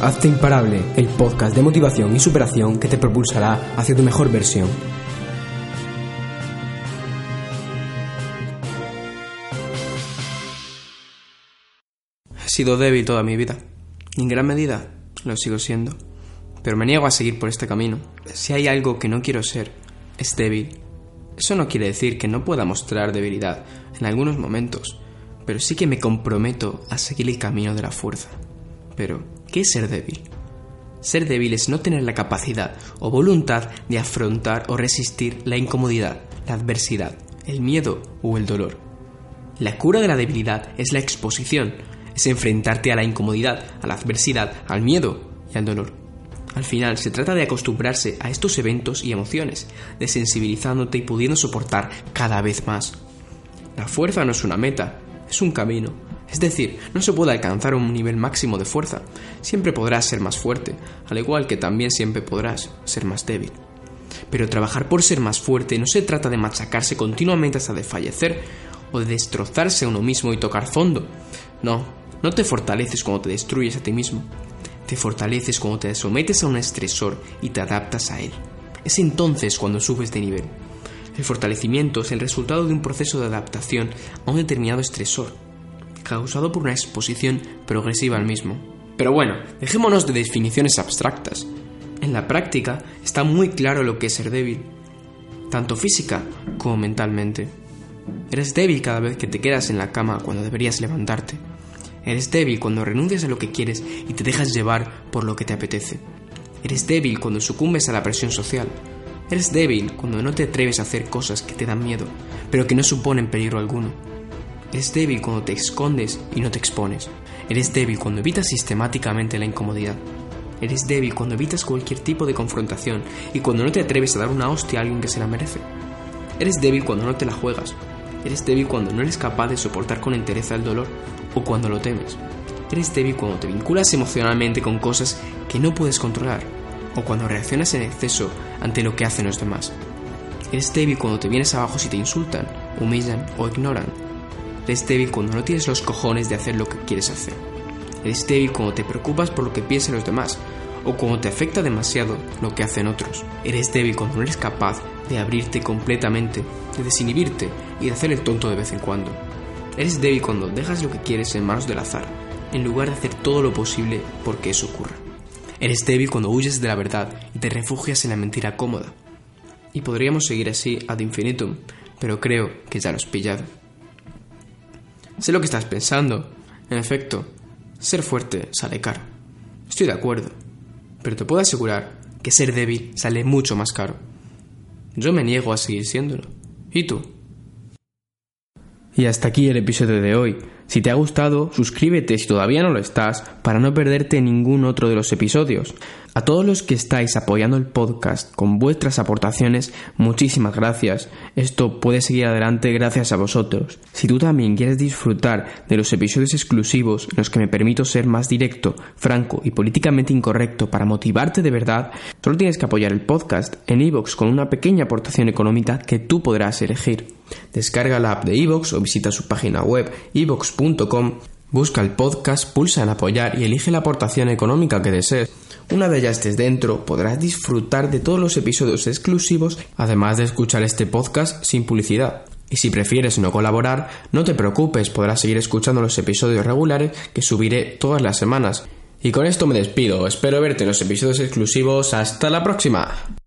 Hazte Imparable, el podcast de motivación y superación que te propulsará hacia tu mejor versión. He sido débil toda mi vida. Y en gran medida lo sigo siendo. Pero me niego a seguir por este camino. Si hay algo que no quiero ser, es débil. Eso no quiere decir que no pueda mostrar debilidad en algunos momentos, pero sí que me comprometo a seguir el camino de la fuerza. Pero, ¿qué es ser débil? Ser débil es no tener la capacidad o voluntad de afrontar o resistir la incomodidad, la adversidad, el miedo o el dolor. La cura de la debilidad es la exposición, es enfrentarte a la incomodidad, a la adversidad, al miedo y al dolor. Al final se trata de acostumbrarse a estos eventos y emociones, desensibilizándote y pudiendo soportar cada vez más. La fuerza no es una meta, es un camino. Es decir, no se puede alcanzar un nivel máximo de fuerza. Siempre podrás ser más fuerte, al igual que también siempre podrás ser más débil. Pero trabajar por ser más fuerte no se trata de machacarse continuamente hasta desfallecer o de destrozarse a uno mismo y tocar fondo. No, no te fortaleces cuando te destruyes a ti mismo. Te fortaleces cuando te sometes a un estresor y te adaptas a él. Es entonces cuando subes de nivel. El fortalecimiento es el resultado de un proceso de adaptación a un determinado estresor, causado por una exposición progresiva al mismo. Pero bueno, dejémonos de definiciones abstractas. En la práctica está muy claro lo que es ser débil, tanto física como mentalmente. Eres débil cada vez que te quedas en la cama cuando deberías levantarte. Eres débil cuando renuncias a lo que quieres y te dejas llevar por lo que te apetece. Eres débil cuando sucumbes a la presión social. Eres débil cuando no te atreves a hacer cosas que te dan miedo, pero que no suponen peligro alguno. Eres débil cuando te escondes y no te expones. Eres débil cuando evitas sistemáticamente la incomodidad. Eres débil cuando evitas cualquier tipo de confrontación y cuando no te atreves a dar una hostia a alguien que se la merece. Eres débil cuando no te la juegas. Eres débil cuando no eres capaz de soportar con entereza el dolor o cuando lo temes. Eres débil cuando te vinculas emocionalmente con cosas que no puedes controlar o cuando reaccionas en exceso ante lo que hacen los demás. Eres débil cuando te vienes abajo si te insultan, humillan o ignoran. Eres débil cuando no tienes los cojones de hacer lo que quieres hacer. Eres débil cuando te preocupas por lo que piensan los demás o cuando te afecta demasiado lo que hacen otros. Eres débil cuando no eres capaz de abrirte completamente, de desinhibirte y de hacer el tonto de vez en cuando. Eres débil cuando dejas lo que quieres en manos del azar, en lugar de hacer todo lo posible porque eso ocurra. Eres débil cuando huyes de la verdad y te refugias en la mentira cómoda. Y podríamos seguir así ad infinitum, pero creo que ya lo has pillado. Sé lo que estás pensando. En efecto, ser fuerte sale caro. Estoy de acuerdo, pero te puedo asegurar que ser débil sale mucho más caro. Yo me niego a seguir siéndolo. ¿Y tú? Y hasta aquí el episodio de hoy. Si te ha gustado, suscríbete si todavía no lo estás para no perderte ningún otro de los episodios. A todos los que estáis apoyando el podcast con vuestras aportaciones, muchísimas gracias. Esto puede seguir adelante gracias a vosotros. Si tú también quieres disfrutar de los episodios exclusivos en los que me permito ser más directo, franco y políticamente incorrecto para motivarte de verdad, solo tienes que apoyar el podcast en iVoox con una pequeña aportación económica que tú podrás elegir. Descarga la app de iVoox o visita su página web iVoox.com, busca el podcast, pulsa en apoyar y elige la aportación económica que desees. Una vez ya estés dentro, podrás disfrutar de todos los episodios exclusivos, además de escuchar este podcast sin publicidad. Y si prefieres no colaborar, no te preocupes, podrás seguir escuchando los episodios regulares que subiré todas las semanas. Y con esto me despido, espero verte en los episodios exclusivos, hasta la próxima.